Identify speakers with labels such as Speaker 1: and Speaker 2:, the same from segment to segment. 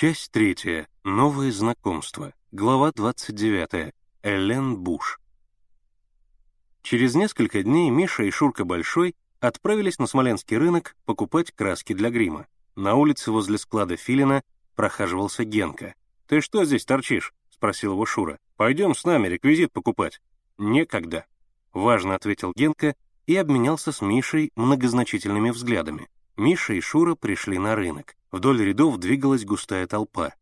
Speaker 1: Часть третья. Новые знакомства. Глава 29. Элен Буш. Через несколько дней Миша и Шурка Большой отправились на Смоленский рынок покупать краски для грима. На улице возле склада Филина прохаживался Генка. «Ты что здесь торчишь?» — спросил его Шура. «Пойдем с нами реквизит покупать». «Некогда», — важно ответил Генка и обменялся с Мишей многозначительными взглядами. Миша и Шура пришли на рынок. Вдоль рядов двигалась густая толпа.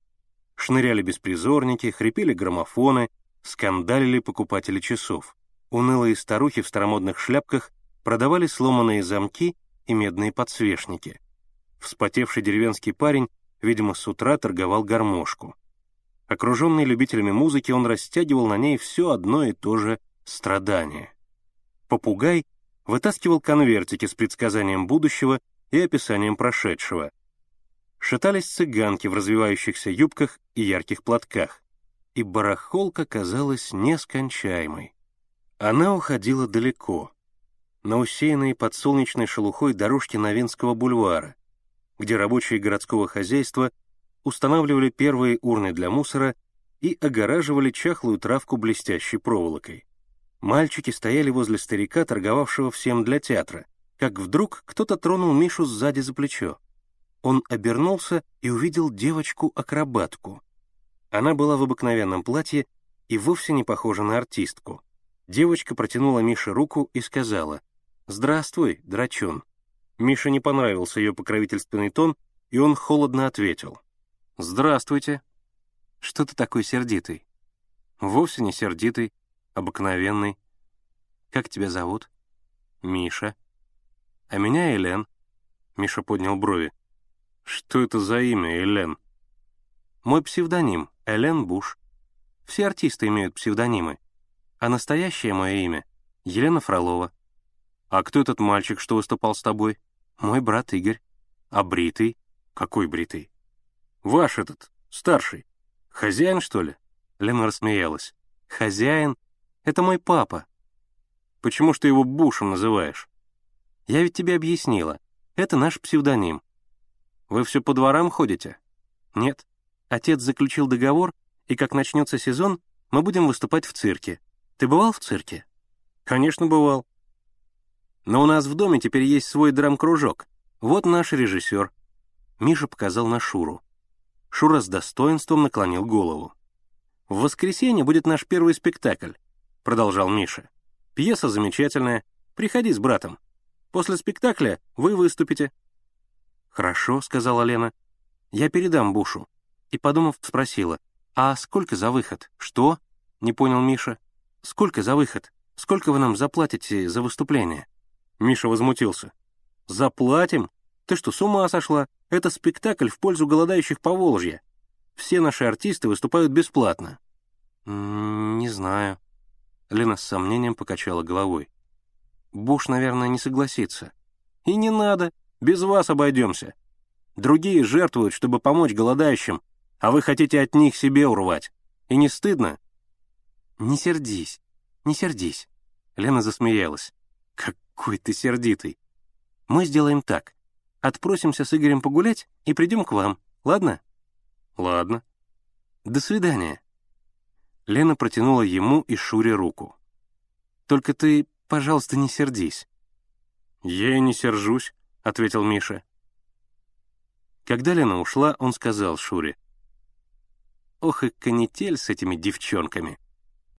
Speaker 1: Шныряли беспризорники, хрипели граммофоны, скандалили покупатели часов. Унылые старухи в старомодных шляпках продавали сломанные замки и медные подсвечники. Вспотевший деревенский парень, видимо, с утра торговал гармошку. Окруженный любителями музыки, он растягивал на ней все одно и то же страдание. Попугай вытаскивал конвертики с предсказанием будущего и описанием прошедшего. Шатались цыганки в развивающихся юбках и ярких платках, и барахолка казалась нескончаемой. Она уходила далеко, на усеянные подсолнечной шелухой дорожки Новинского бульвара, где рабочие городского хозяйства устанавливали первые урны для мусора и огораживали чахлую травку блестящей проволокой. Мальчики стояли возле старика, торговавшего всем для театра, как вдруг кто-то тронул Мишу сзади за плечо. Он обернулся и увидел девочку-акробатку. Она была в обыкновенном платье и вовсе не похожа на артистку. Девочка протянула Мише руку и сказала «Здравствуй, драчун». Мише не понравился ее покровительственный тон, и он холодно ответил «Здравствуйте». «Что ты такой сердитый?» «Вовсе не сердитый, обыкновенный. Как тебя зовут?» «Миша». «А меня Элен». Миша поднял брови. «Что это за имя, Элен?» «Мой псевдоним — Элен Буш. Все артисты имеют псевдонимы. А настоящее мое имя — Елена Фролова. А кто этот мальчик, что выступал с тобой? Мой брат Игорь. А бритый? Какой бритый? Ваш этот, старший. Хозяин, что ли?» Лена рассмеялась. «Хозяин? Это мой папа». «Почему ж ты его Бушем называешь?» Я ведь тебе объяснила. Это наш псевдоним. Вы все по дворам ходите? Нет. Отец заключил договор, и как начнется сезон, мы будем выступать в цирке. Ты бывал в цирке? Конечно, бывал. Но у нас в доме теперь есть свой драм-кружок. Вот наш режиссер. Миша показал на Шуру. Шура с достоинством наклонил голову. «В воскресенье будет наш первый спектакль», — продолжал Миша. «Пьеса замечательная. Приходи с братом. После спектакля вы выступите». «Хорошо», — сказала Лена. «Я передам Бушу». И, подумав, спросила, «А сколько за выход?» «Что?» — не понял Миша. «Сколько за выход? Сколько вы нам заплатите за выступление?» Миша возмутился. «Заплатим? Ты что, с ума сошла? Это спектакль в пользу голодающих по Волжье. Все наши артисты выступают бесплатно». «Не знаю». Лена с сомнением покачала головой. Буш, наверное, не согласится. И не надо, без вас обойдемся. Другие жертвуют, чтобы помочь голодающим, а вы хотите от них себе урвать. И не стыдно? Не сердись, не сердись. Лена засмеялась. Какой ты сердитый. Мы сделаем так. Отпросимся с Игорем погулять и придем к вам, ладно? Ладно. До свидания. Лена протянула ему и Шуре руку. Только ты Пожалуйста, не сердись». «Я и не сержусь», — ответил Миша. Когда Лена ушла, он сказал Шуре. «Ох и канитель с этими девчонками».